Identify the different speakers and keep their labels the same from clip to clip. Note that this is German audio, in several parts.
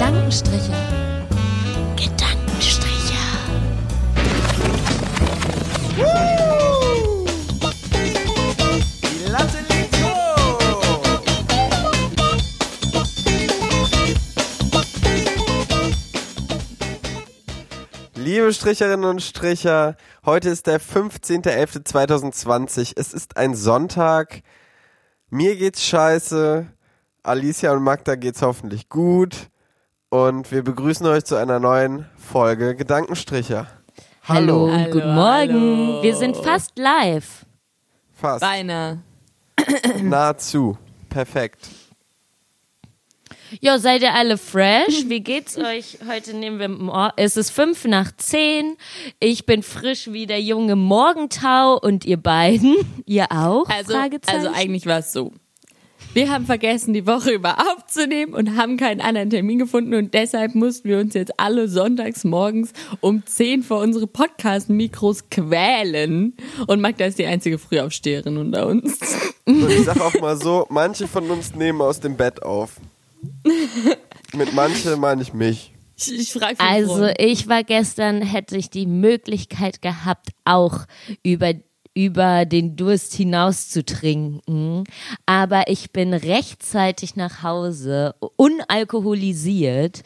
Speaker 1: Gedankenstriche. Gedankenstriche.
Speaker 2: Die Latte liegt hoch. Liebe Stricherinnen und Stricher, heute ist der 15.11.2020. Es ist ein Sonntag. Mir geht's scheiße. Alicia und Magda geht's hoffentlich gut. Und wir begrüßen euch zu einer neuen Folge Gedankenstricher.
Speaker 1: Hallo, und
Speaker 3: Hallo,
Speaker 1: guten Morgen.
Speaker 3: hallo.
Speaker 1: Wir sind fast live.
Speaker 2: Fast.
Speaker 3: Beinahe.
Speaker 2: Nahezu. Perfekt.
Speaker 1: Jo, seid ihr alle fresh? Wie geht's euch? Heute nehmen wir, Mor- es ist fünf nach zehn. Ich bin frisch wie der junge Morgentau und ihr beiden, ihr auch?
Speaker 3: Also,
Speaker 1: Fragezeichen.
Speaker 3: also eigentlich war es so. Wir haben vergessen, die Woche über aufzunehmen und haben keinen anderen Termin gefunden und deshalb mussten wir uns jetzt alle sonntags morgens um 10 vor unsere Podcast-Mikros quälen. Und Magda ist die einzige Frühaufsteherin unter uns.
Speaker 2: Und ich sag auch mal so, manche von uns nehmen aus dem Bett auf. Mit manche meine ich mich.
Speaker 3: Ich, ich
Speaker 1: Also ich war gestern, hätte ich die Möglichkeit gehabt, auch über über den Durst hinaus zu trinken, aber ich bin rechtzeitig nach Hause, unalkoholisiert,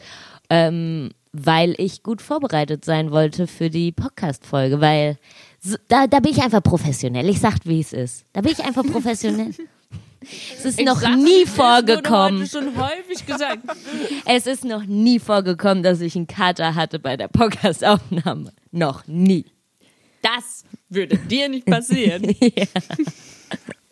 Speaker 1: ähm, weil ich gut vorbereitet sein wollte für die Podcast-Folge, weil so, da, da bin ich einfach professionell. Ich sag, wie es ist. Da bin ich einfach professionell. Es ist noch nie vorgekommen.
Speaker 3: Das wurde schon häufig gesagt.
Speaker 1: Es ist noch nie vorgekommen, dass ich einen Kater hatte bei der Podcast-Aufnahme. Noch nie.
Speaker 3: Das würde dir nicht passieren.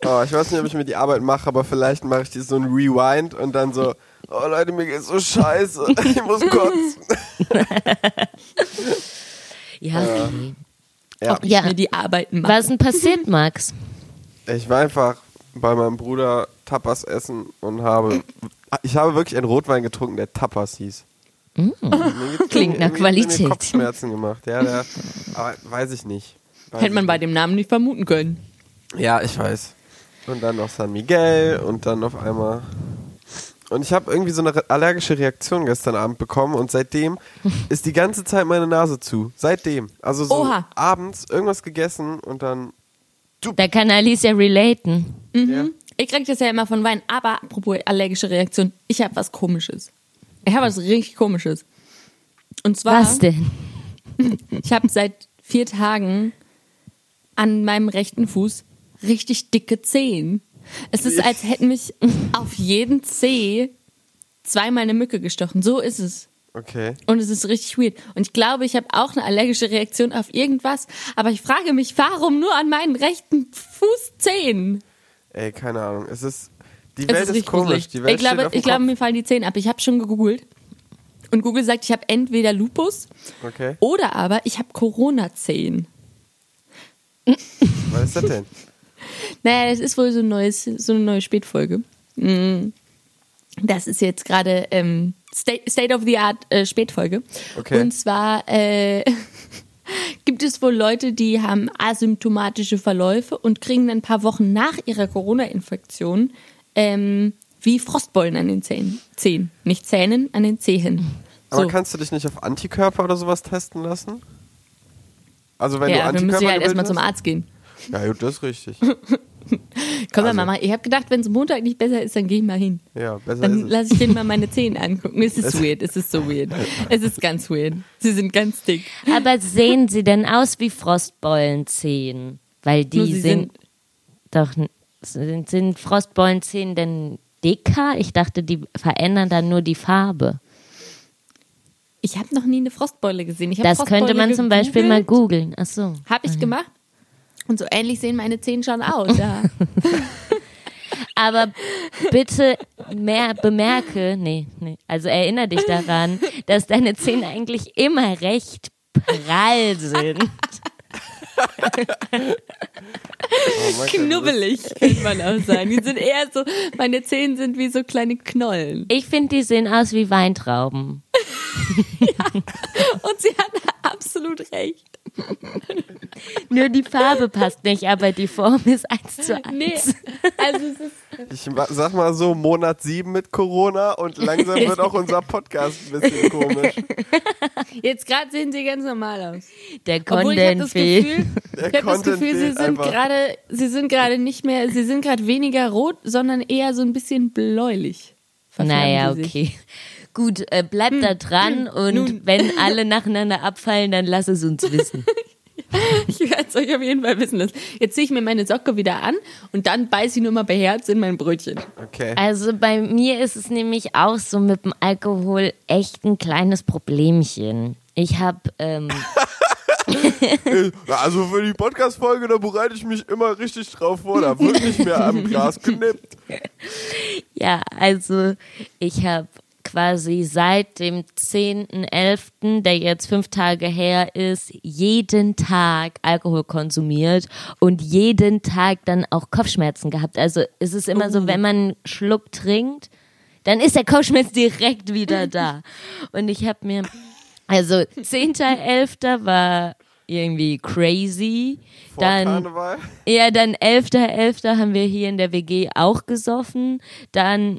Speaker 2: Oh, ich weiß nicht, ob ich mir die Arbeit mache, aber vielleicht mache ich dir so ein Rewind und dann so, oh Leute, mir geht's so scheiße, ich muss kotzen.
Speaker 1: Ja, okay.
Speaker 2: Ja,
Speaker 3: Ich
Speaker 1: Ja.
Speaker 3: mir die Arbeiten machen.
Speaker 1: Was ist denn passiert, Max?
Speaker 2: ich war einfach bei meinem Bruder Tapas essen und habe, ich habe wirklich einen Rotwein getrunken, der Tapas hieß.
Speaker 1: Mm. Klingt nach Qualität.
Speaker 2: Kopfschmerzen gemacht, ja, der, aber weiß ich nicht. Weiß
Speaker 3: Hätte man bei dem Namen nicht vermuten können.
Speaker 2: Ja, ich weiß. Und dann noch San Miguel und dann auf einmal. Und ich habe irgendwie so eine allergische Reaktion gestern Abend bekommen und seitdem ist die ganze Zeit meine Nase zu. Seitdem. Also so
Speaker 3: Oha.
Speaker 2: abends irgendwas gegessen und dann.
Speaker 1: Da kann Alicia relaten.
Speaker 2: Ja.
Speaker 3: Ich krieg das ja immer von Wein. Aber apropos allergische Reaktion, ich habe was Komisches. Ich habe was richtig Komisches. Und zwar,
Speaker 1: Was denn?
Speaker 3: ich habe seit vier Tagen an meinem rechten Fuß richtig dicke Zehen. Es ist, als hätten mich auf jeden Zeh zweimal eine Mücke gestochen. So ist es.
Speaker 2: Okay.
Speaker 3: Und es ist richtig weird. Und ich glaube, ich habe auch eine allergische Reaktion auf irgendwas. Aber ich frage mich, warum nur an meinen rechten Fußzehen?
Speaker 2: Ey, keine Ahnung. Es ist. Die
Speaker 3: Es
Speaker 2: Welt
Speaker 3: ist
Speaker 2: ist,
Speaker 3: richtig
Speaker 2: komisch. Die Welt
Speaker 3: ich glaube, ich glaube, mir fallen die Zähne ab. Ich habe schon gegoogelt. Und Google sagt, ich habe entweder Lupus
Speaker 2: Okay.
Speaker 3: oder aber ich habe Corona-Zehen.
Speaker 2: Was ist das denn?
Speaker 3: Naja, das ist wohl so, ein neues, so eine neue Spätfolge. Mm. Das ist jetzt gerade ähm, State, State of the Art äh, Spätfolge.
Speaker 2: Okay.
Speaker 3: Und zwar äh, gibt es wohl Leute, die haben asymptomatische Verläufe und kriegen dann ein paar Wochen nach ihrer Corona-Infektion ähm, wie Frostbeulen an den Zähnen. Zehen. Nicht Zähnen, an den Zehen.
Speaker 2: Aber
Speaker 3: So.
Speaker 2: kannst du dich nicht auf Antikörper oder sowas testen lassen? Also wenn
Speaker 3: ja,
Speaker 2: du
Speaker 3: dann müssen
Speaker 2: Antikörper
Speaker 3: wir halt erstmal zum? Arzt gehen.
Speaker 2: Ja, gut, das ist richtig.
Speaker 3: Wir
Speaker 2: Also-
Speaker 3: mal machen. Ich habe gedacht, wenn es Montag nicht besser ist, dann gehe ich mal hin.
Speaker 2: Ja, besser
Speaker 3: Dann lasse ich denen mal meine Zähne angucken. Es ist weird, es ist so weird. Es ist ganz weird. Sie sind ganz dick.
Speaker 1: Aber sehen sie denn aus wie Frostbeulenzehen? Weil die sind,
Speaker 3: sind-
Speaker 1: doch sind, sind Frostbeulenzehen denn dicker? Ich dachte, die verändern dann nur die Farbe.
Speaker 3: Ich habe noch nie eine Frostbeule gesehen.
Speaker 1: Das könnte
Speaker 3: Frostbeule
Speaker 1: man zum Beispiel mal googeln. Ach so.
Speaker 3: Habe ich gemacht. Und so ähnlich sehen meine Zähne schon aus. Ja.
Speaker 1: Aber bitte mehr bemerke, nee, nee, also erinnere dich daran, dass deine Zähne eigentlich immer recht prall sind.
Speaker 2: Oh
Speaker 3: Knubbelig, könnte man auch sagen. Die sind eher so, meine Zähne sind wie so kleine Knollen.
Speaker 1: Ich finde, die sehen aus wie Weintrauben.
Speaker 3: Und sie hat absolut recht.
Speaker 1: Nur die Farbe passt nicht, aber die Form ist eins zu eins.
Speaker 3: Nee, also es ist
Speaker 2: Ich sag mal so, Monat sieben mit Corona und langsam wird auch unser Podcast ein bisschen komisch.
Speaker 3: jetzt gerade sehen sie ganz normal aus.
Speaker 1: Der
Speaker 3: Obwohl ich habe
Speaker 1: Content
Speaker 3: das
Speaker 1: fehlt.
Speaker 3: Gefühl, ich habe das
Speaker 2: Content
Speaker 3: Gefühl, sie sind gerade, sie sind gerade nicht mehr, sie sind gerade weniger rot, sondern eher so ein bisschen bläulich.
Speaker 1: Naja, okay. Gut, äh, bleibt da dran und
Speaker 3: nun.
Speaker 1: wenn alle nacheinander abfallen, dann lass es uns wissen.
Speaker 3: Ich werde es euch auf jeden Fall wissen lassen. Jetzt ziehe ich mir meine Socke wieder an und dann beiße ich nur mal beherzt in mein Brötchen.
Speaker 2: Okay.
Speaker 1: Also bei mir ist es nämlich auch so mit dem Alkohol echt ein kleines Problemchen. Ich habe ähm,
Speaker 2: Also für die Podcast-Folge, da bereite ich mich immer richtig drauf vor. Da wird nicht mehr am Glas genippt.
Speaker 1: Ja, also ich habe quasi seit dem 10.11., der jetzt fünf Tage her ist, jeden Tag Alkohol konsumiert und jeden Tag dann auch Kopfschmerzen gehabt. Also es ist immer so, wenn man einen Schluck trinkt, dann ist der Kopfschmerz direkt wieder da. Und ich habe mir, also 10.11. war irgendwie crazy.
Speaker 2: Vor
Speaker 1: dann
Speaker 2: Karneval.
Speaker 1: ja, dann 11.11. haben wir hier in der WG auch gesoffen. Dann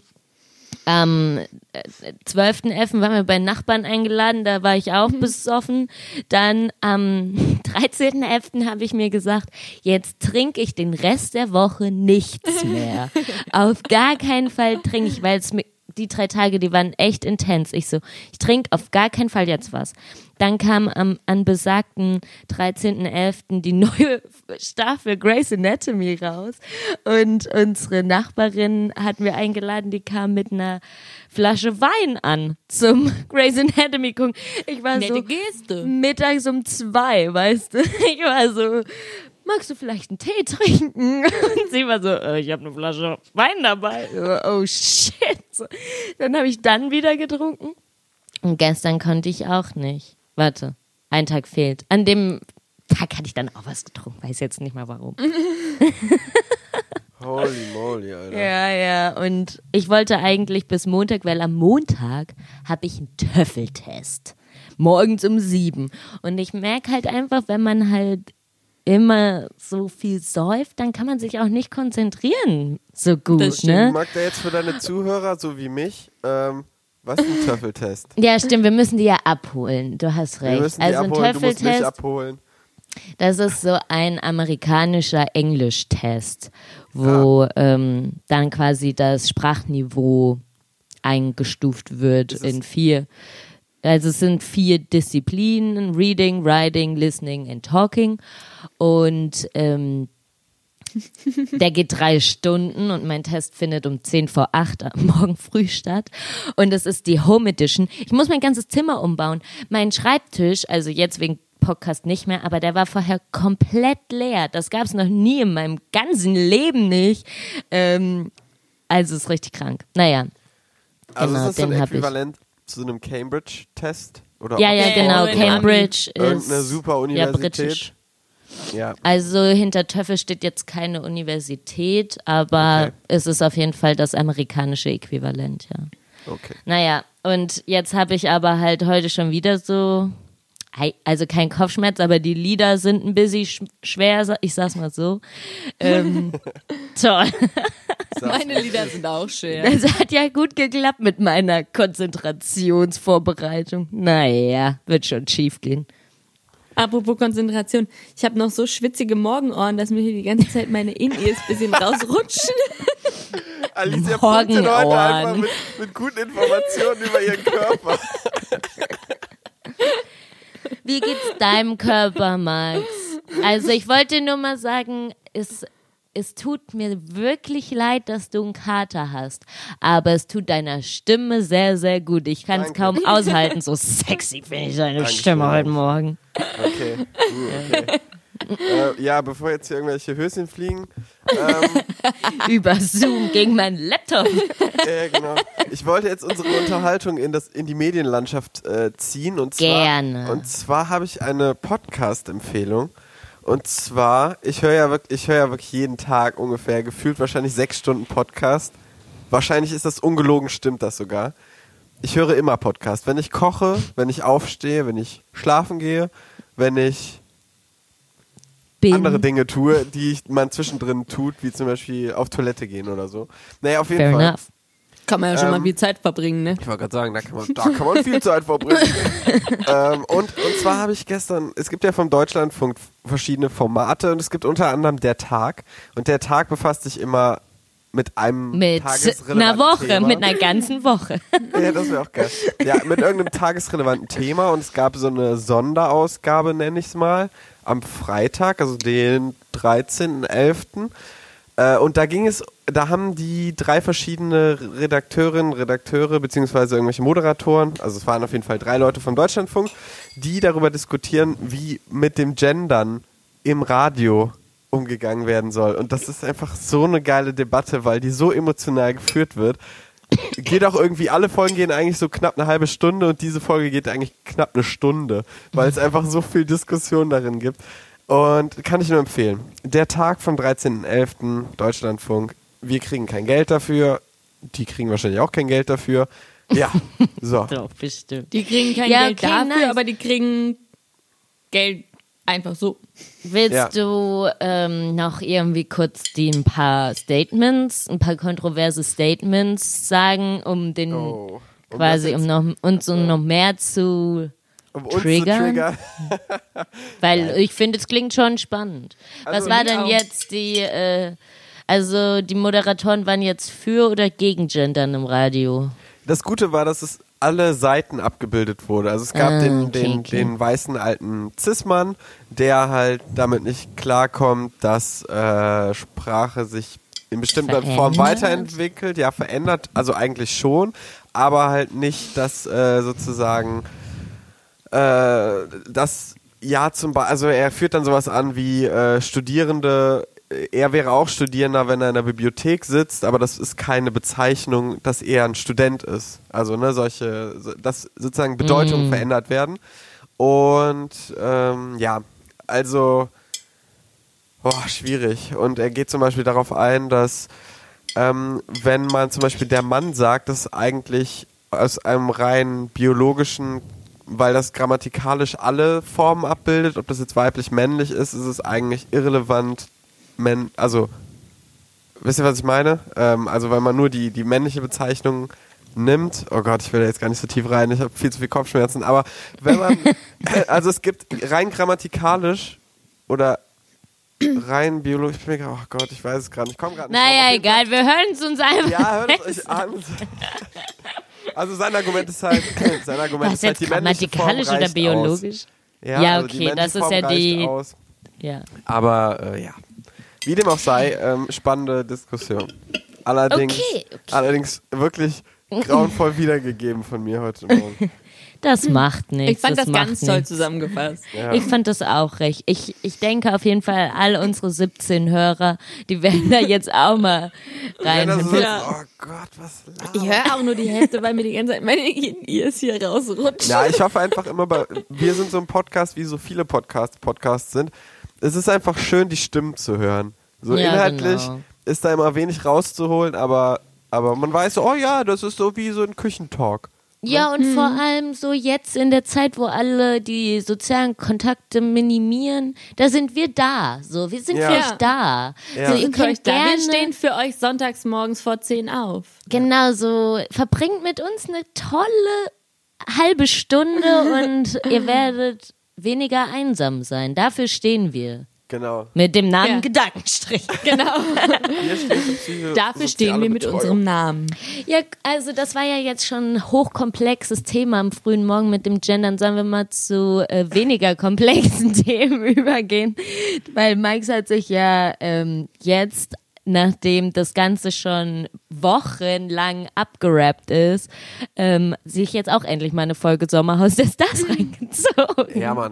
Speaker 1: am äh, 12.11. waren wir bei Nachbarn eingeladen, da war ich auch besoffen. Dann am 13.11. habe ich mir gesagt, jetzt trinke ich den Rest der Woche nichts mehr. auf gar keinen Fall trinke ich, weil es mir die drei Tage, die waren echt intens. Ich so, ich trinke auf gar keinen Fall jetzt was. Dann kam am, an besagten 13.11. die neue Staffel Grey's Anatomy raus und unsere Nachbarin hatten wir eingeladen, die kam mit einer Flasche Wein an zum Grey's Anatomy gucken. Ich war so
Speaker 3: Nette Geste.
Speaker 1: mittags um zwei, weißt du. Ich war so, magst du vielleicht einen Tee trinken? Und sie war so, äh, ich habe eine Flasche Wein dabei. So, Oh shit. Dann habe ich dann wieder getrunken. Und gestern konnte ich auch nicht. Warte, ein Tag fehlt. An dem Tag hatte ich dann auch was getrunken, weiß jetzt nicht mal warum.
Speaker 2: Holy moly, Alter.
Speaker 1: Ja, ja. Und ich wollte eigentlich bis Montag, weil am Montag habe ich einen Töffeltest. Morgens um sieben. Und ich merke halt einfach, wenn man halt immer so viel säuft, dann kann man sich auch nicht konzentrieren so gut,
Speaker 3: Das stimmt.
Speaker 1: ne?
Speaker 2: Magda, jetzt für deine Zuhörer, so wie mich, ähm, was ist ein Töffeltest?
Speaker 1: Ja, stimmt, wir müssen die ja abholen. Du hast
Speaker 2: Wir
Speaker 1: recht.
Speaker 2: müssen die
Speaker 1: also ein
Speaker 2: abholen, du musst mich
Speaker 1: Töffeltest,
Speaker 2: abholen.
Speaker 1: das ist so ein amerikanischer Englischtest, wo ähm, dann quasi das Sprachniveau eingestuft wird in vier. Also es sind vier Disziplinen: Reading, Writing, Listening and Talking. Und ähm, der geht drei Stunden und mein Test findet um 10 vor 8 am Morgen früh statt. Und es ist die Home Edition. Ich muss mein ganzes Zimmer umbauen. Mein Schreibtisch, also jetzt wegen Podcast nicht mehr, aber der war vorher komplett leer. Das gab es noch nie in meinem ganzen Leben nicht. Ähm, also ist richtig krank. Naja.
Speaker 2: Also
Speaker 1: Genau,
Speaker 2: ist das so ein. Äquivalent zu einem Cambridge-Test? Oder
Speaker 1: Ja, ja,
Speaker 3: Ja,
Speaker 1: genau. Cambridge ist
Speaker 2: super
Speaker 1: ja
Speaker 2: Universität.
Speaker 1: britisch.
Speaker 2: Ja.
Speaker 1: Also hinter Töffel steht jetzt keine Universität, aber
Speaker 2: Okay.
Speaker 1: es ist auf jeden Fall das amerikanische Äquivalent, ja.
Speaker 2: Okay.
Speaker 1: Naja, und jetzt habe ich aber halt heute schon wieder so, also kein Kopfschmerz, aber die Lieder sind ein bisschen sch schwer, ich sag's mal so. Ähm, toll.
Speaker 3: Meine Lieder sind auch schön.
Speaker 1: Das hat ja gut geklappt mit meiner Konzentrationsvorbereitung. Naja, wird schon schief gehen.
Speaker 3: Apropos Konzentration, ich habe noch so schwitzige Morgenohren, dass mir hier die ganze Zeit meine In-Ears ein bisschen rausrutschen.
Speaker 2: Alicia heute
Speaker 1: Morgenohren.
Speaker 2: einfach mit, mit guten Informationen über ihren Körper.
Speaker 1: Wie geht's deinem Körper, Max? Also ich wollte nur mal sagen, es, es tut mir wirklich leid, dass du einen Kater hast. Aber es tut deiner Stimme sehr, sehr gut. Ich kann es kaum aushalten. So sexy finde ich deine
Speaker 2: Dankeschön.
Speaker 1: Stimme heute Morgen.
Speaker 2: Okay. Uh, okay. Äh, ja, bevor jetzt hier irgendwelche Höschen fliegen. Ähm,
Speaker 1: Über Zoom gegen meinen Laptop.
Speaker 2: äh, genau. Ich wollte jetzt unsere Unterhaltung in, das, in die Medienlandschaft äh, ziehen. Und zwar,
Speaker 1: Gerne.
Speaker 2: Und zwar habe ich eine Podcast-Empfehlung. Und zwar, ich höre ja, wirklich, ich höre ja wirklich jeden Tag ungefähr, gefühlt wahrscheinlich sechs Stunden Podcast. Wahrscheinlich ist das ungelogen, stimmt das sogar. Ich höre immer Podcast. Wenn ich koche, wenn ich aufstehe, wenn ich schlafen gehe, wenn ich
Speaker 1: bin.
Speaker 2: andere Dinge tue, die ich, man zwischendrin tut, wie zum Beispiel auf Toilette gehen oder so. Naja, auf jeden
Speaker 1: Fair
Speaker 2: Fall.
Speaker 1: enough.
Speaker 3: Kann man ja schon
Speaker 2: Ähm,
Speaker 3: mal viel Zeit verbringen, ne?
Speaker 2: Ich wollte gerade sagen, da kann man, da kann man viel Zeit verbringen. ähm, und, und zwar habe ich gestern, es gibt ja vom Deutschlandfunk verschiedene Formate und es gibt unter anderem der Tag. Und der Tag befasst sich immer mit einem
Speaker 1: Mit einer Woche,
Speaker 2: Thema.
Speaker 1: mit einer ganzen Woche.
Speaker 2: Ja, das wäre auch geil. Ja, mit irgendeinem tagesrelevanten Thema und es gab so eine Sonderausgabe, nenne ich es mal, am Freitag, also den 13.11. Äh, und da ging es, da haben die drei verschiedene Redakteurinnen, Redakteure beziehungsweise irgendwelche Moderatoren, also es waren auf jeden Fall drei Leute vom Deutschlandfunk, die darüber diskutieren, wie mit dem Gendern im Radio umgegangen werden soll. Und das ist einfach so eine geile Debatte, weil die so emotional geführt wird. Geht auch irgendwie, alle Folgen gehen eigentlich so knapp eine halbe Stunde und diese Folge geht eigentlich knapp eine Stunde, weil es einfach so viel Diskussion darin gibt. Und kann ich nur empfehlen. Der Tag vom 13.11. Deutschlandfunk. Wir kriegen kein Geld dafür. Die kriegen wahrscheinlich auch kein Geld dafür. Ja, so.
Speaker 1: Doch, bestimmt.
Speaker 3: Die kriegen kein
Speaker 1: Ja,
Speaker 3: Geld
Speaker 1: okay,
Speaker 3: dafür,
Speaker 1: nice.
Speaker 3: aber die kriegen Geld einfach so.
Speaker 1: Willst
Speaker 2: Ja.
Speaker 1: du ähm, noch irgendwie kurz die ein paar Statements, ein paar kontroverse Statements sagen, um den
Speaker 2: Oh. Um
Speaker 1: quasi, um noch uns um noch mehr zu,
Speaker 2: um uns zu
Speaker 1: triggern?
Speaker 2: triggern.
Speaker 1: weil ich finde, es klingt schon spannend. Was
Speaker 2: Also
Speaker 1: war
Speaker 3: mir
Speaker 1: denn jetzt die, äh, also die Moderatoren waren jetzt für oder gegen Gendern im Radio?
Speaker 2: Das Gute war, dass es alle Seiten abgebildet wurde. Also es gab
Speaker 1: Ah,
Speaker 2: den, den,
Speaker 1: okay.
Speaker 2: den weißen alten Cis-Mann, der halt damit nicht klarkommt, dass äh, Sprache sich in bestimmter Form
Speaker 1: Verändert?
Speaker 2: weiterentwickelt. Ja, verändert, also eigentlich schon, aber halt nicht, dass äh, sozusagen äh, das ja zum Beispiel, also er führt dann sowas an wie äh, Studierende, er wäre auch Studierender, wenn er in der Bibliothek sitzt, aber das ist keine Bezeichnung, dass er ein Student ist. Also ne, solche, so- dass sozusagen Bedeutungen verändert werden. Und ähm, ja, also boah, schwierig. Und er geht zum Beispiel darauf ein, dass ähm, wenn man zum Beispiel der Mann sagt, dass eigentlich aus einem rein biologischen, weil das grammatikalisch alle Formen abbildet, ob das jetzt weiblich, männlich ist, ist es eigentlich irrelevant, men also wisst ihr, was ich meine? Ähm, also weil man nur die, die männliche Bezeichnung nimmt, oh Gott, ich will da jetzt gar nicht so tief rein, ich habe viel zu viel Kopfschmerzen, aber wenn man, also es gibt rein grammatikalisch oder rein biologisch, ich bin mir- oh Gott, ich weiß es gerade nicht, ich komme gerade nicht
Speaker 1: Naja,
Speaker 2: drauf.
Speaker 1: Egal, wir hören es uns einfach.
Speaker 2: ja, hört es euch an. Also sein Argument ist halt, sein Argument
Speaker 1: Was
Speaker 2: ist halt die
Speaker 1: grammatikalisch oder biologisch?
Speaker 2: Aus. Ja,
Speaker 1: Ja,
Speaker 2: also
Speaker 1: okay, das ist
Speaker 2: Form
Speaker 1: ja die-
Speaker 2: Aus.
Speaker 1: Ja.
Speaker 2: Aber äh, ja, wie dem auch sei, ähm, spannende Diskussion. Allerdings,
Speaker 1: Okay, okay.
Speaker 2: allerdings wirklich grauenvoll wiedergegeben von mir heute Morgen.
Speaker 1: Das macht nichts.
Speaker 3: Ich fand das,
Speaker 1: macht
Speaker 3: ganz toll
Speaker 1: nichts.
Speaker 3: zusammengefasst.
Speaker 2: Ja.
Speaker 1: Ich fand das auch recht. Ich, ich denke auf jeden Fall, all unsere 17 Hörer, die werden da jetzt auch mal
Speaker 2: das
Speaker 1: rein.
Speaker 2: so,
Speaker 3: Ja.
Speaker 2: Oh Gott, was
Speaker 3: Ich
Speaker 2: labert
Speaker 3: höre auch nur die Hälfte, weil mir die ganze Zeit meine Ears hier rausrutschen.
Speaker 2: Ja, ich hoffe einfach immer bei, wir sind so ein Podcast, wie so viele Podcasts, Podcasts sind. Es ist einfach schön, die Stimmen zu hören. So
Speaker 1: Ja,
Speaker 2: inhaltlich
Speaker 1: genau.
Speaker 2: ist da immer wenig rauszuholen, aber, aber man weiß so, oh ja, das ist so wie so ein Küchentalk.
Speaker 1: Ja, und vor
Speaker 3: Mhm.
Speaker 1: allem so jetzt in der Zeit, wo alle die sozialen Kontakte minimieren, da sind wir da. So, wir sind
Speaker 2: Ja.
Speaker 1: für euch da.
Speaker 2: Ja.
Speaker 1: So,
Speaker 3: Wir
Speaker 1: ihr könnt
Speaker 3: da.
Speaker 1: gerne,
Speaker 3: Wir stehen für euch sonntags morgens vor 10 auf.
Speaker 1: genau so, verbringt mit uns eine tolle halbe Stunde und ihr werdet weniger einsam sein. Dafür stehen wir.
Speaker 2: Genau.
Speaker 1: Mit dem Namen
Speaker 3: Ja.
Speaker 1: Gedankenstrich.
Speaker 3: Genau. Dafür stehen wir mit
Speaker 2: soziale
Speaker 3: unserem
Speaker 2: Betreuung.
Speaker 3: Namen.
Speaker 1: Ja, also das war ja jetzt schon ein hochkomplexes Thema am frühen Morgen mit dem Gendern. Sollen wir mal zu äh, weniger komplexen Themen übergehen? Weil Mike hat sich ja ähm, jetzt, nachdem das Ganze schon wochenlang abgerappt ist, ähm, sich jetzt auch endlich mal eine Folge Sommerhaus der Stars reingezogen.
Speaker 2: Ja, Mann.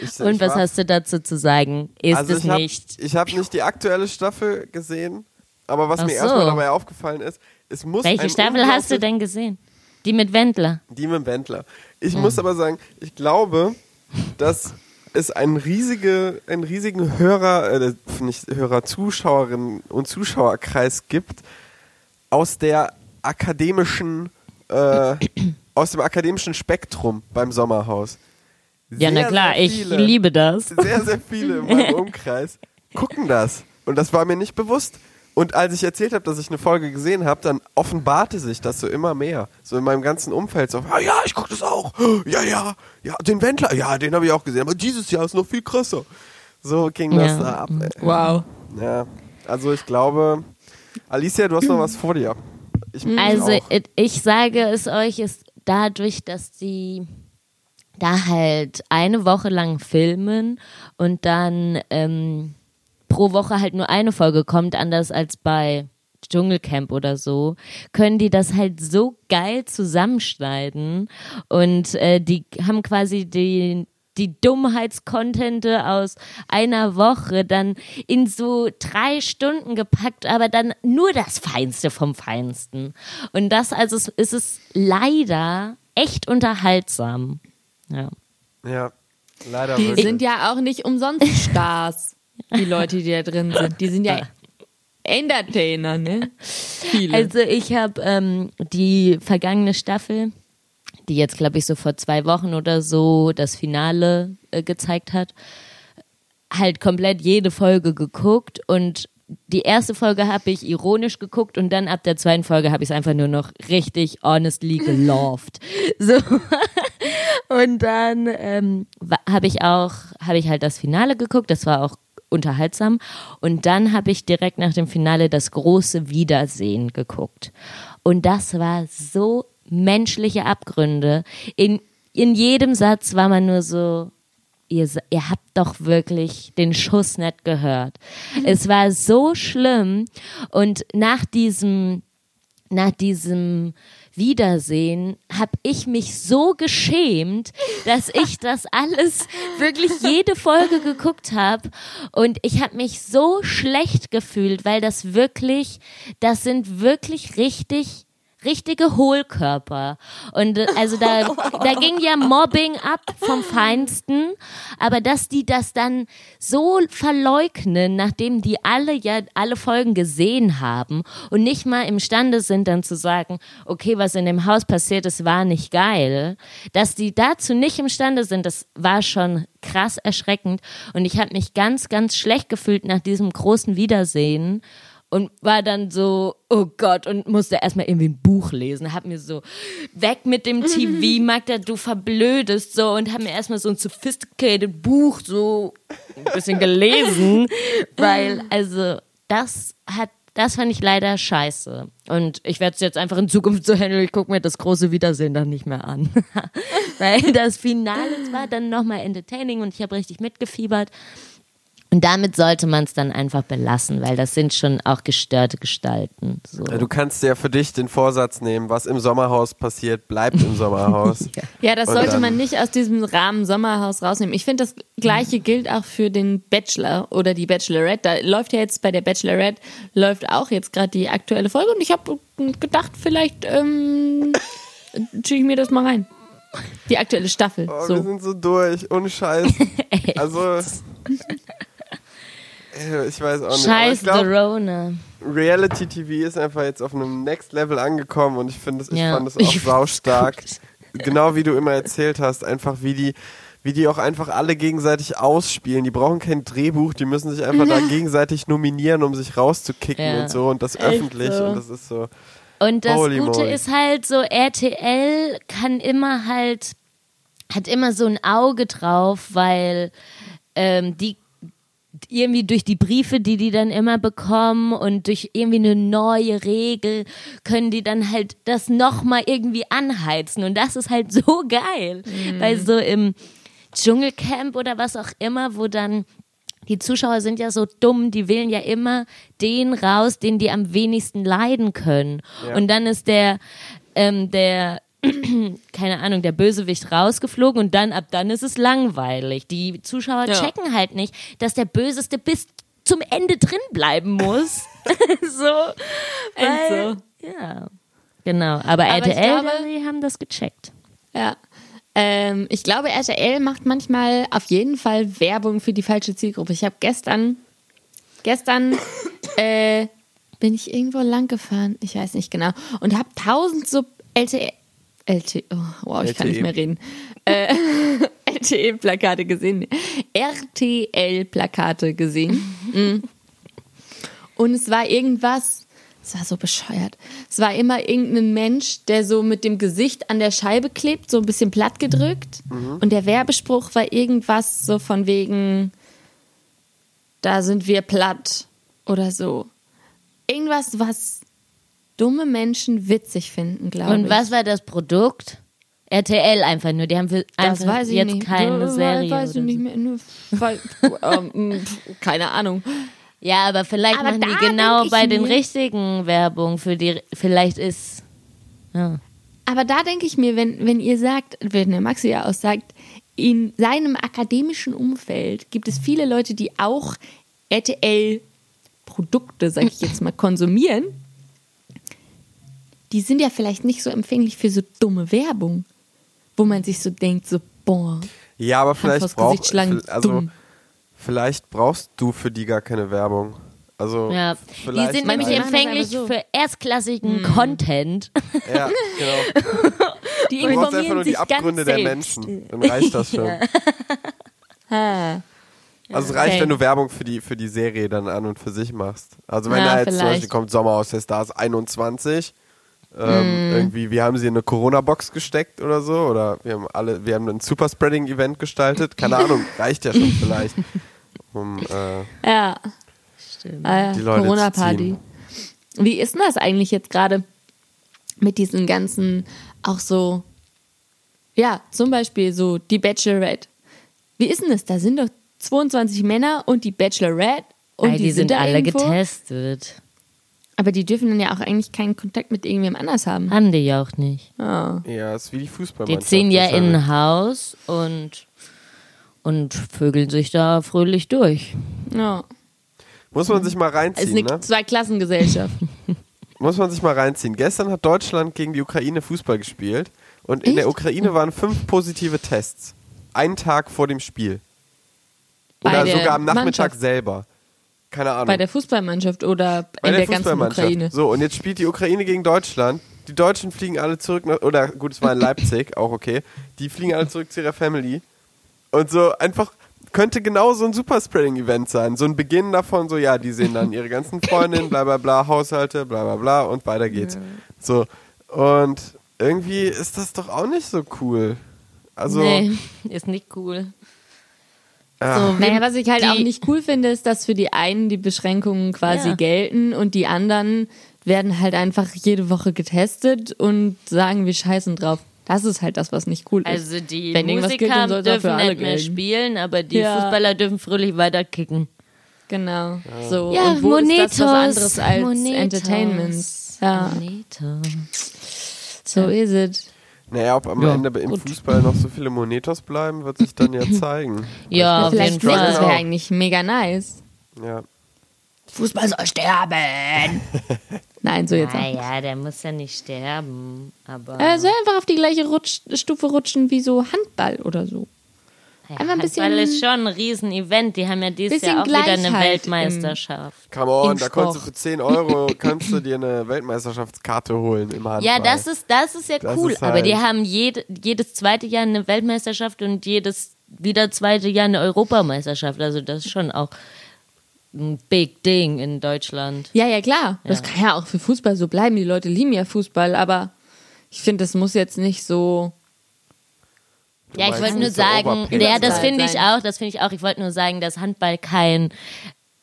Speaker 2: Ich,
Speaker 1: Und
Speaker 2: ich
Speaker 1: was
Speaker 2: war-
Speaker 1: hast du dazu zu sagen? Ist
Speaker 2: also
Speaker 1: es
Speaker 2: ich hab,
Speaker 1: nicht?
Speaker 2: Ich habe nicht die aktuelle Staffel gesehen, aber was
Speaker 1: Ach
Speaker 2: mir
Speaker 1: so.
Speaker 2: erstmal dabei aufgefallen ist, es muss
Speaker 1: Welche Staffel hast du denn gesehen? Die mit Wendler.
Speaker 2: Die mit Wendler. Ich muss aber sagen, ich glaube, dass es einen, riesige, einen riesigen Hörer, äh, nicht Hörer, Zuschauerinnen und Zuschauerkreis gibt aus der akademischen, äh, aus dem akademischen Spektrum beim Sommerhaus.
Speaker 1: Ja, na
Speaker 2: sehr,
Speaker 1: klar,
Speaker 2: sehr
Speaker 1: ich
Speaker 2: viele,
Speaker 1: liebe das.
Speaker 2: Sehr, sehr viele in meinem Umkreis gucken das. Und das war mir nicht bewusst. Und als ich erzählt habe, dass ich eine Folge gesehen habe, dann offenbarte sich das so immer mehr. So in meinem ganzen Umfeld so, ah, ja, ich gucke das auch. Ja, ja, ja, den Wendler, ja, den habe ich auch gesehen. Aber dieses Jahr ist noch viel krasser. So ging das
Speaker 1: Ja.
Speaker 2: da ab. Ey.
Speaker 3: Wow.
Speaker 2: Ja, also ich glaube, Alicia, du hast noch was vor dir. Ich,
Speaker 1: Also
Speaker 2: auch.
Speaker 1: ich, ich sage es euch, ist dadurch, dass die da halt eine Woche lang filmen und dann ähm, pro Woche halt nur eine Folge kommt, anders als bei Dschungelcamp oder so, können die das halt so geil zusammenschneiden und äh, die haben quasi die die Dummheitskontente aus einer Woche dann in so drei Stunden gepackt, aber dann nur das Feinste vom Feinsten. Und das also ist ist es leider echt unterhaltsam. Ja.
Speaker 2: ja, leider
Speaker 3: Die
Speaker 2: wirklich.
Speaker 3: sind ja auch nicht umsonst Stars, die Leute, die da drin sind. Die sind ja Entertainer, ne? Viele.
Speaker 1: Also ich habe ähm, die vergangene Staffel, die jetzt glaube ich so vor zwei Wochen oder so das Finale äh, gezeigt hat, halt komplett jede Folge geguckt und die erste Folge habe ich ironisch geguckt und dann ab der zweiten Folge habe ich es einfach nur noch richtig honestly geloved. So. Und dann ähm, habe ich auch, habe ich halt das Finale geguckt, das war auch unterhaltsam. Und dann habe ich direkt nach dem Finale das große Wiedersehen geguckt. Und das war so menschliche Abgründe. In, in jedem Satz war man nur so, ihr, ihr habt doch wirklich den Schuss nicht gehört. Es war so schlimm. Und nach diesem, nach diesem Wiedersehen habe ich mich so geschämt, dass ich das alles wirklich jede Folge geguckt habe und ich habe mich so schlecht gefühlt, weil das wirklich, das sind wirklich richtig richtige Hohlkörper. Und äh, also da, da ging ja Mobbing ab vom Feinsten, aber dass die das dann so verleugnen, nachdem die alle ja alle Folgen gesehen haben und nicht mal imstande sind dann zu sagen, okay, was in dem Haus passiert ist, war nicht geil, dass die dazu nicht imstande sind, das war schon krass erschreckend. Und ich habe mich ganz, ganz schlecht gefühlt nach diesem großen Wiedersehen und war dann so, oh Gott, und musste erstmal irgendwie ein Buch lesen. Hab mir so, weg mit dem TV, Magda, du verblödest so und hab mir erstmal so ein sophisticated Buch so ein bisschen gelesen, weil, also, das hat, das fand ich leider scheiße. Und ich werde es jetzt einfach in Zukunft so handeln, ich gucke mir das große Wiedersehen dann nicht mehr an. weil das Finale war dann nochmal entertaining und ich habe richtig mitgefiebert. Und damit sollte man es dann einfach belassen, weil das sind schon auch gestörte Gestalten. So.
Speaker 2: Ja, Du kannst ja für dich den Vorsatz nehmen, was im Sommerhaus passiert, bleibt im Sommerhaus.
Speaker 3: Ja, das
Speaker 2: Und
Speaker 3: sollte man nicht aus diesem Rahmen Sommerhaus rausnehmen. Ich finde, das Gleiche gilt auch für den Bachelor oder die Bachelorette. Da läuft ja jetzt bei der Bachelorette, läuft auch jetzt gerade die aktuelle Folge und ich habe gedacht, vielleicht ähm, ziehe ich mir das mal rein. Die aktuelle Staffel.
Speaker 2: Oh, wir
Speaker 3: so.
Speaker 2: sind so durch, ohne Scheiß. also, ich weiß auch nicht.
Speaker 1: Scheiß
Speaker 2: glaub,
Speaker 1: Dorona.
Speaker 2: Reality TV ist einfach jetzt auf einem Next Level angekommen und ich finde es, ich
Speaker 1: Ja.
Speaker 2: fand es auch saustark. Genau wie du immer erzählt hast, einfach wie die, wie die auch einfach alle gegenseitig ausspielen. Die brauchen kein Drehbuch, die müssen sich einfach da gegenseitig nominieren, um sich rauszukicken
Speaker 1: Ja.
Speaker 2: und so und das
Speaker 3: Echt
Speaker 2: öffentlich
Speaker 3: so.
Speaker 2: und das ist so.
Speaker 1: Und das
Speaker 2: Holy
Speaker 1: Gute
Speaker 2: moly.
Speaker 1: ist halt so, RTL kann immer halt, hat immer so ein Auge drauf, weil ähm, die irgendwie durch die Briefe, die die dann immer bekommen und durch irgendwie eine neue Regel können die dann halt das nochmal irgendwie anheizen und das ist halt so geil, weil so im Dschungelcamp oder was auch immer, wo dann die Zuschauer sind ja so dumm, die wählen ja immer den raus, den die am wenigsten leiden können.
Speaker 2: Ja.
Speaker 1: Und dann ist der, ähm, der, keine Ahnung, der Bösewicht rausgeflogen und dann, ab dann ist es langweilig. Die Zuschauer
Speaker 3: Ja.
Speaker 1: checken halt nicht, dass der Böseste bis zum Ende drin bleiben muss. so. Weil,
Speaker 3: so.
Speaker 1: Ja. Genau. Aber,
Speaker 3: Aber ich
Speaker 1: RTL,
Speaker 3: glaube-
Speaker 1: die haben das gecheckt.
Speaker 3: Ja. Ähm, ich glaube, RTL macht manchmal auf jeden Fall Werbung für die falsche Zielgruppe. Ich habe gestern, gestern äh, bin ich irgendwo lang gefahren, ich weiß nicht genau, und habe tausend so LTE, LTE, oh, wow, ich kann
Speaker 2: LTE.
Speaker 3: nicht mehr reden. Äh, RTL-Plakate gesehen. RTL-Plakate gesehen. Mhm. Und es war irgendwas, es war so bescheuert. Es war immer irgendein Mensch, der so mit dem Gesicht an der Scheibe klebt, so ein bisschen platt gedrückt. Und der Werbespruch war irgendwas so von wegen, da sind wir platt oder so. Irgendwas, was dumme Menschen witzig finden, glaube ich.
Speaker 1: Und was war das Produkt? RTL einfach nur. Die haben für
Speaker 3: Das
Speaker 1: einfach
Speaker 3: weiß ich
Speaker 1: jetzt
Speaker 3: nicht.
Speaker 1: keine
Speaker 3: Das
Speaker 1: Serie.
Speaker 3: Weiß ich nicht mehr. Nur, weil, ähm, pf, keine Ahnung.
Speaker 1: Ja, aber vielleicht
Speaker 3: Aber
Speaker 1: machen die genau bei den
Speaker 3: mir-
Speaker 1: richtigen Werbung für die. Vielleicht ist. Ja.
Speaker 3: Aber da denke ich mir, wenn, wenn ihr sagt, wenn der Maxi ja auch sagt, in seinem akademischen Umfeld gibt es viele Leute, die auch RTL-Produkte, sag ich jetzt mal, konsumieren. Die sind ja vielleicht nicht so empfänglich für so dumme Werbung, wo man sich so denkt, so, boah,
Speaker 2: Ja, aber vielleicht
Speaker 3: Gesicht
Speaker 2: brauch, also
Speaker 3: dumm.
Speaker 2: vielleicht brauchst du für die gar keine Werbung. Also
Speaker 1: Ja, die
Speaker 2: vielleicht
Speaker 1: sind nämlich empfänglich
Speaker 3: so.
Speaker 1: für erstklassigen Content.
Speaker 2: ja, genau.
Speaker 3: die
Speaker 2: Du brauchst einfach nur die Abgründe
Speaker 3: ganz
Speaker 2: der
Speaker 3: selbst.
Speaker 2: Menschen. Dann reicht das schon.
Speaker 3: Ha.
Speaker 2: Also es reicht,
Speaker 3: Okay.
Speaker 2: wenn du Werbung für die, für die Serie dann an und für sich machst. Also wenn
Speaker 3: Ja,
Speaker 2: da jetzt zum
Speaker 3: vielleicht.
Speaker 2: Beispiel kommt Sommerhaus der Stars 21, Ähm, irgendwie, wir haben sie in eine Corona-Box gesteckt oder so, oder wir haben alle, wir haben ein Superspreading-Event gestaltet, keine Ahnung, reicht ja schon vielleicht. Um, äh,
Speaker 3: Ja.
Speaker 1: Stimmt.
Speaker 3: Ah, ja,
Speaker 2: Die Leute zu
Speaker 3: Corona-Party. Wie ist denn das eigentlich jetzt gerade mit diesen ganzen, auch so, ja, zum Beispiel so die Bachelorette. Wie ist denn das? Da sind doch 22 Männer und die Bachelorette und
Speaker 1: Weil
Speaker 3: die,
Speaker 1: die sind
Speaker 3: da
Speaker 1: alle
Speaker 3: irgendwo.
Speaker 1: getestet.
Speaker 3: Aber die dürfen dann ja auch eigentlich keinen Kontakt mit irgendwem anders haben.
Speaker 1: Haben die ja auch nicht.
Speaker 3: Ah.
Speaker 2: ja, ist wie die
Speaker 1: Die
Speaker 2: Fußballmannschaft.
Speaker 1: ziehen ja in ein Haus und, und vögeln sich da fröhlich durch.
Speaker 3: Ja.
Speaker 2: Muss man sich mal
Speaker 3: Es ist
Speaker 2: reinziehen,
Speaker 3: eine
Speaker 2: ne?
Speaker 3: Zweiklassengesellschaft.
Speaker 2: Muss man sich mal reinziehen. Gestern hat Deutschland gegen die Ukraine Fußball gespielt und in der? Ukraine waren fünf positive Tests. Einen Tag vor dem Spiel. Oder
Speaker 3: der
Speaker 2: sogar am Nachmittag
Speaker 3: Mannschaft.
Speaker 2: selber. Keine Ahnung.
Speaker 3: Bei der Fußballmannschaft oder
Speaker 2: Bei
Speaker 3: in
Speaker 2: der
Speaker 3: der ganzen. Ukraine.
Speaker 2: So, und jetzt spielt die Ukraine gegen Deutschland. Die Deutschen fliegen alle zurück nach, oder gut, es war in Leipzig, auch okay. Die fliegen alle zurück zu ihrer Family. Und so einfach, könnte genau so ein Superspreading-Event sein. So ein Beginn davon, so, ja, die sehen dann ihre ganzen Freundinnen, bla bla bla, Haushalte, bla bla bla und weiter geht's. So, und irgendwie ist das doch auch nicht so cool. Also,
Speaker 1: nee, ist nicht cool.
Speaker 2: Ja.
Speaker 3: Naja, was ich halt
Speaker 1: die-
Speaker 3: auch nicht cool finde, ist, dass für die einen die Beschränkungen quasi
Speaker 1: Ja.
Speaker 3: gelten und die anderen werden halt einfach jede Woche getestet und sagen, wir scheißen drauf. Das ist halt das, was nicht cool ist.
Speaker 1: Also die
Speaker 3: Wenn gilt,
Speaker 1: Musiker
Speaker 3: auch
Speaker 1: dürfen
Speaker 3: für alle
Speaker 1: nicht mehr
Speaker 3: gelten.
Speaker 1: spielen, aber die
Speaker 3: Ja.
Speaker 1: Fußballer dürfen fröhlich weiter kicken.
Speaker 3: Genau. So.
Speaker 1: Ja,
Speaker 3: und wo
Speaker 1: Monetos.
Speaker 3: ist das was anderes als
Speaker 1: Monetos.
Speaker 3: Entertainment? Ja,
Speaker 1: Monetos.
Speaker 3: so ist es.
Speaker 2: Naja, ob am
Speaker 1: Ja,
Speaker 2: Ende im
Speaker 1: gut.
Speaker 2: Fußball noch so viele Monetos bleiben, wird sich dann ja zeigen.
Speaker 1: Ja,
Speaker 3: Vielleicht nicht, das wäre eigentlich mega nice.
Speaker 2: Ja.
Speaker 3: Fußball soll sterben. Nein, so jetzt auch.
Speaker 1: Naja, der muss ja nicht sterben, aber
Speaker 3: Er soll einfach auf die gleiche Rutsch Stufe rutschen wie so Handball oder so.
Speaker 1: Ja,
Speaker 3: einfach ein bisschen-
Speaker 1: Handball ist schon ein Riesen-Event. Die haben ja dieses Jahr auch wieder eine
Speaker 3: Gleichheit
Speaker 1: Weltmeisterschaft.
Speaker 2: Come on, da kannst du für 10 Euro kannst du dir eine Weltmeisterschaftskarte holen im Handball.
Speaker 1: Ja, das ist, das ist ja
Speaker 2: Das
Speaker 1: cool.
Speaker 2: ist
Speaker 1: Aber
Speaker 2: halt-
Speaker 1: die haben jede, jedes zweite Jahr eine Weltmeisterschaft und jedes wieder zweite Jahr eine Europameisterschaft. Also das ist schon auch ein Big Ding in Deutschland.
Speaker 3: Ja, ja, klar. Das
Speaker 1: Ja.
Speaker 3: kann ja auch für Fußball so bleiben. Die Leute lieben ja Fußball, aber ich finde, das muss jetzt nicht so.
Speaker 2: Du
Speaker 1: Ja, ich wollte nur sagen, ja, das finde ich auch, das finde ich auch. Ich wollte nur sagen, dass Handball kein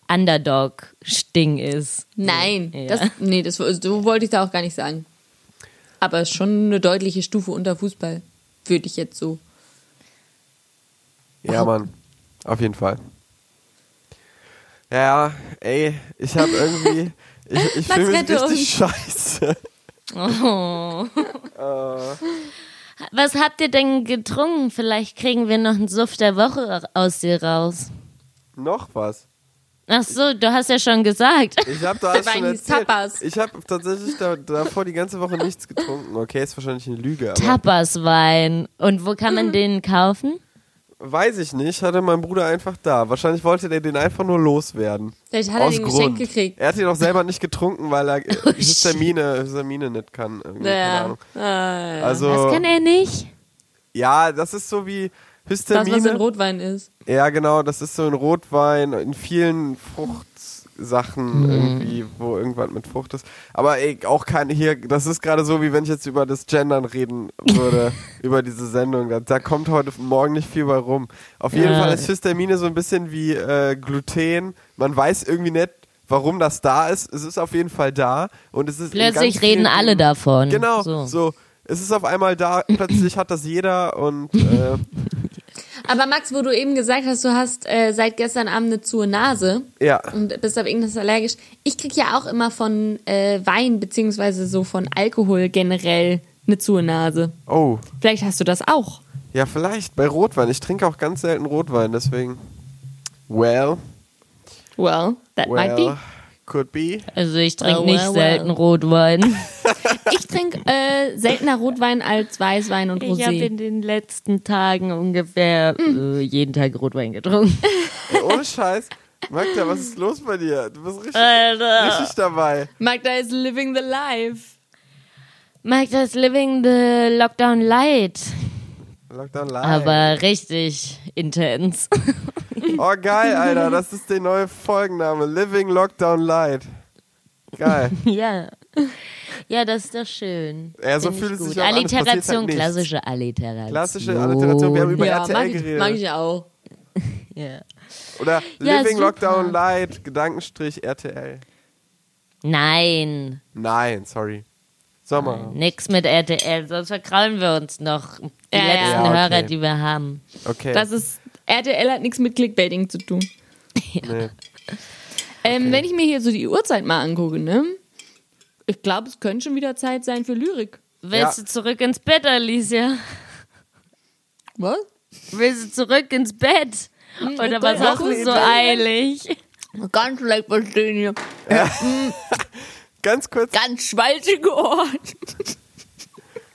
Speaker 1: Underdog-Sting ist.
Speaker 3: Nein,
Speaker 1: Ja.
Speaker 3: das, nee, das so wollte ich da auch gar nicht sagen. Aber schon eine deutliche Stufe unter Fußball, würde ich jetzt so.
Speaker 2: Ja, Mann. Auf jeden Fall. Ja, ey, ich habe irgendwie. Ich, ich fühle mich richtig scheiße.
Speaker 1: Oh.
Speaker 2: Äh,
Speaker 1: Was habt ihr denn getrunken? Vielleicht kriegen wir noch einen Suff der Woche aus dir raus.
Speaker 2: noch was.
Speaker 1: Ach so, du hast ja schon gesagt.
Speaker 2: Ich habe da schon
Speaker 3: eigentlich
Speaker 2: erzählt.
Speaker 3: Tapas.
Speaker 2: Ich habe tatsächlich da, davor die ganze Woche nichts getrunken. Okay, ist wahrscheinlich eine Lüge, aber
Speaker 1: Tapaswein. Und wo kann man den kaufen?
Speaker 2: Weiß ich nicht. Hatte mein Bruder einfach da. Wahrscheinlich wollte der den einfach nur loswerden.
Speaker 3: Vielleicht hat er
Speaker 2: Aus
Speaker 3: den
Speaker 2: Grund.
Speaker 3: geschenkt gekriegt.
Speaker 2: Er hat ihn doch selber nicht getrunken, weil er
Speaker 1: Oh,
Speaker 2: Histamine, Histamine nicht kann. Irgendwie, keine
Speaker 3: Ja.
Speaker 2: Ahnung.
Speaker 3: Ah, ja.
Speaker 2: Also,
Speaker 1: Das kann er nicht.
Speaker 2: ja, das ist so wie, Histamine.
Speaker 3: Das, was in Rotwein ist.
Speaker 2: Ja, genau, das ist so ein Rotwein, in vielen Fruchtsachen irgendwie, wo irgendwas mit Frucht ist. Aber ey, auch keine hier, das ist gerade so, wie wenn ich jetzt über das Gendern reden würde, über diese Sendung. Da, da kommt heute Morgen nicht viel bei rum. Auf jeden
Speaker 1: Ja.
Speaker 2: Fall ist Histamine so ein bisschen wie äh, Gluten. Man weiß irgendwie nicht, warum das da ist. Es ist auf jeden Fall da und es ist
Speaker 1: Plötzlich reden alle davon.
Speaker 2: Genau,
Speaker 1: So.
Speaker 2: so. Es ist auf einmal da, plötzlich hat das jeder und äh,
Speaker 3: Aber Max, wo du eben gesagt hast, du hast äh, seit gestern Abend eine zu Nase
Speaker 2: ja.
Speaker 3: und bist auf irgendwas allergisch. Ich krieg ja auch immer von äh, Wein beziehungsweise so von Alkohol generell eine zu Nase.
Speaker 2: Oh.
Speaker 3: Vielleicht hast du das auch.
Speaker 2: Ja, vielleicht bei Rotwein. Ich trinke auch ganz selten Rotwein, deswegen. Well,
Speaker 3: Well, that might be.
Speaker 2: Could be.
Speaker 1: Also ich trinke
Speaker 3: Oh,
Speaker 1: nicht
Speaker 3: well,
Speaker 1: selten
Speaker 3: well.
Speaker 1: Rotwein.
Speaker 3: Ich trinke äh, seltener Rotwein als Weißwein und
Speaker 1: Ich habe
Speaker 3: Rosé.
Speaker 1: in den letzten Tagen ungefähr äh, jeden Tag Rotwein getrunken.
Speaker 2: Ey, ohne Scheiß. Magda, was ist los bei dir? Du bist richtig,
Speaker 1: Alter.
Speaker 2: richtig dabei.
Speaker 3: Magda is living the life.
Speaker 1: Magda's living the Lockdown Light.
Speaker 2: Lockdown live.
Speaker 1: Aber richtig intens.
Speaker 2: Oh, geil, Alter. Das ist der neue Folgenname. Living Lockdown Light. Geil.
Speaker 1: ja. Ja, das ist doch schön.
Speaker 2: Ja, so fühlt es
Speaker 1: gut.
Speaker 2: sich auch an, halt
Speaker 1: Alliteration,
Speaker 2: nichts.
Speaker 1: klassische Alliteration.
Speaker 2: Klassische Alliteration. Wir haben über
Speaker 3: Ja,
Speaker 2: RTL
Speaker 3: mag ich,
Speaker 2: geredet.
Speaker 3: mag ich auch.
Speaker 1: Ja.
Speaker 2: Oder
Speaker 1: Ja,
Speaker 2: Living
Speaker 1: super.
Speaker 2: Lockdown Light, Gedankenstrich RTL.
Speaker 1: Nein,
Speaker 2: Nein, sorry. Sommer.
Speaker 1: nix mit RTL, sonst verkrallen wir uns noch. Die
Speaker 3: ja.
Speaker 1: letzten
Speaker 2: Ja, okay.
Speaker 1: Hörer, die wir haben.
Speaker 2: Okay.
Speaker 3: Das ist, RTL hat nichts mit Clickbaiting zu tun.
Speaker 2: nee.
Speaker 3: Ähm, Wenn ich mir hier so die Uhrzeit mal angucke, ne? Ich glaube, es könnte schon wieder Zeit sein für Lyrik.
Speaker 1: Willst
Speaker 2: Ja.
Speaker 1: du zurück ins Bett, Alicia?
Speaker 3: Was?
Speaker 1: Willst du zurück ins Bett? Oder was
Speaker 3: ja,
Speaker 1: hast du so eilig?
Speaker 3: Ganz schlecht verstehen hier.
Speaker 2: Ganz kurz.
Speaker 3: Ganz schwaltige Ohren.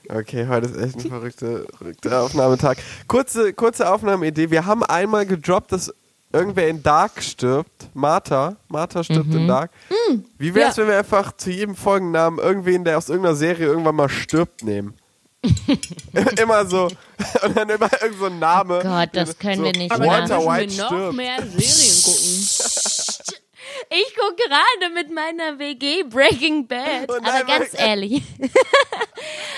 Speaker 2: Okay, heute ist echt ein verrückter, verrückter Aufnahmetag. Kurze, kurze Aufnahmeidee. Wir haben einmal gedroppt, dass irgendwer in Dark stirbt. Martha. Martha stirbt in Dark. Wie wäre es,
Speaker 3: Ja.
Speaker 2: wenn wir einfach zu jedem Folgennamen irgendwen, der aus irgendeiner Serie irgendwann mal stirbt, nehmen? immer so. Und dann immer irgend so ein Name.
Speaker 1: Gott, das können
Speaker 2: so,
Speaker 1: wir nicht
Speaker 3: Aber
Speaker 1: machen.
Speaker 3: dann
Speaker 2: Walter White
Speaker 3: wir noch
Speaker 2: stirbt.
Speaker 3: mehr Serien gucken.
Speaker 1: Ich gucke gerade mit meiner WG Breaking Bad.
Speaker 2: Oh nein,
Speaker 1: aber ganz ehrlich.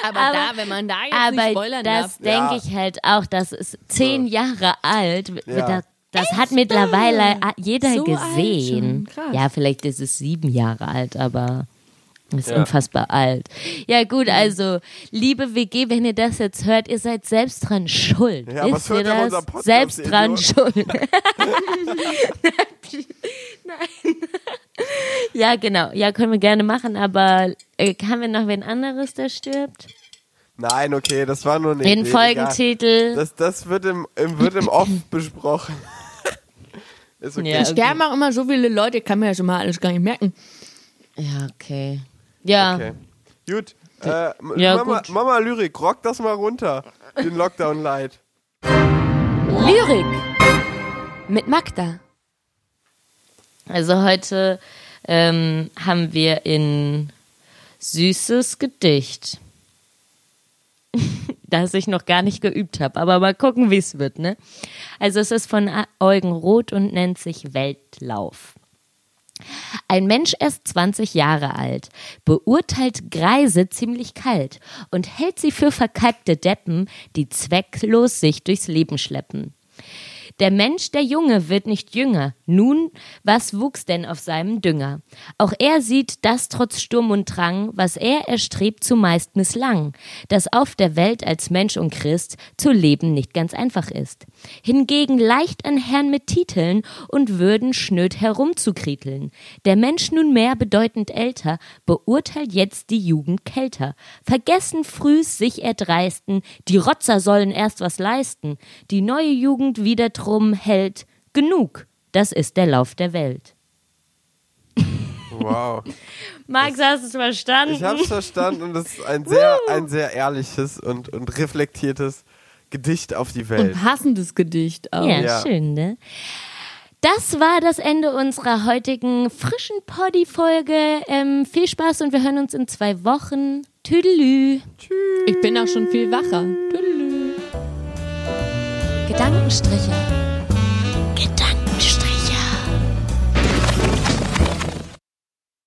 Speaker 3: Aber,
Speaker 1: Aber-
Speaker 3: da, wenn man da jetzt nicht
Speaker 1: Aber
Speaker 3: spoilern
Speaker 1: das denke
Speaker 2: Ja.
Speaker 1: ich halt auch, das ist zehn Jahre alt.
Speaker 2: Ja.
Speaker 1: Das, das hat mittlerweile a- jeder
Speaker 3: So
Speaker 1: gesehen. Ja, vielleicht ist es sieben Jahre alt, aber ist
Speaker 2: Ja.
Speaker 1: unfassbar alt. Ja gut, also liebe WG, wenn ihr das jetzt hört, ihr seid selbst dran schuld.
Speaker 2: Ja,
Speaker 1: Wisst
Speaker 2: was
Speaker 1: ihr
Speaker 2: hört ihr
Speaker 1: das?
Speaker 2: Podcast,
Speaker 1: selbst
Speaker 2: ihr
Speaker 1: dran schuld. Nein. Ja, genau. Ja, können wir gerne machen, aber äh, haben wir noch wen anderes, der stirbt?
Speaker 2: Nein, okay, das war nur eine
Speaker 1: Den
Speaker 2: Idee,
Speaker 1: Folgentitel.
Speaker 2: Das, das wird im, im, wird im Off besprochen. ist okay.
Speaker 1: Ja.
Speaker 3: Es sterben auch immer so viele Leute, kann man ja schon mal alles gar nicht merken.
Speaker 1: Ja, okay. Ja,
Speaker 2: Okay. Gut. Äh,
Speaker 1: Ja,
Speaker 2: Mama,
Speaker 1: gut.
Speaker 2: Mama Lyrik, rock das mal runter. Den Lockdown Light.
Speaker 3: Lyrik mit Magda.
Speaker 1: also heute ähm, haben wir in süßes Gedicht, das ich noch gar nicht geübt habe, aber mal gucken, wie es wird, ne? Also es ist von Eugen Roth und nennt sich Weltlauf. Ein Mensch erst 20 Jahre alt, beurteilt Greise ziemlich kalt und hält sie für verkalkte Deppen, die zwecklos sich durchs Leben schleppen. Der Mensch, der Junge, wird nicht jünger. Nun, was wuchs denn auf seinem Dünger? Auch er sieht, dass trotz Sturm und Drang, was er erstrebt, zumeist misslang, dass auf der Welt als Mensch und Christ zu leben nicht ganz einfach ist. Hingegen leicht an Herrn mit Titeln und Würden schnöd herumzukrieteln. Der Mensch nunmehr bedeutend älter, beurteilt jetzt die Jugend kälter. Vergessen frühs sich erdreisten, die Rotzer sollen erst was leisten. Die neue Jugend wieder drum hält. Genug, das ist der Lauf der Welt.
Speaker 2: Wow.
Speaker 1: Max, hast du es verstanden?
Speaker 2: Ich hab's verstanden und das ist ein sehr, ein sehr ehrliches und, und reflektiertes Gedicht auf die Welt.
Speaker 3: Und passendes Gedicht auch.
Speaker 1: Ja,
Speaker 2: Ja.
Speaker 1: schön, ne? Das war das Ende unserer heutigen frischen Poddy-Folge. Ähm, viel Spaß und wir hören uns in zwei Wochen. Tüdelü.
Speaker 3: Ich bin auch schon viel wacher. Tüdelü.
Speaker 1: Gedankenstriche.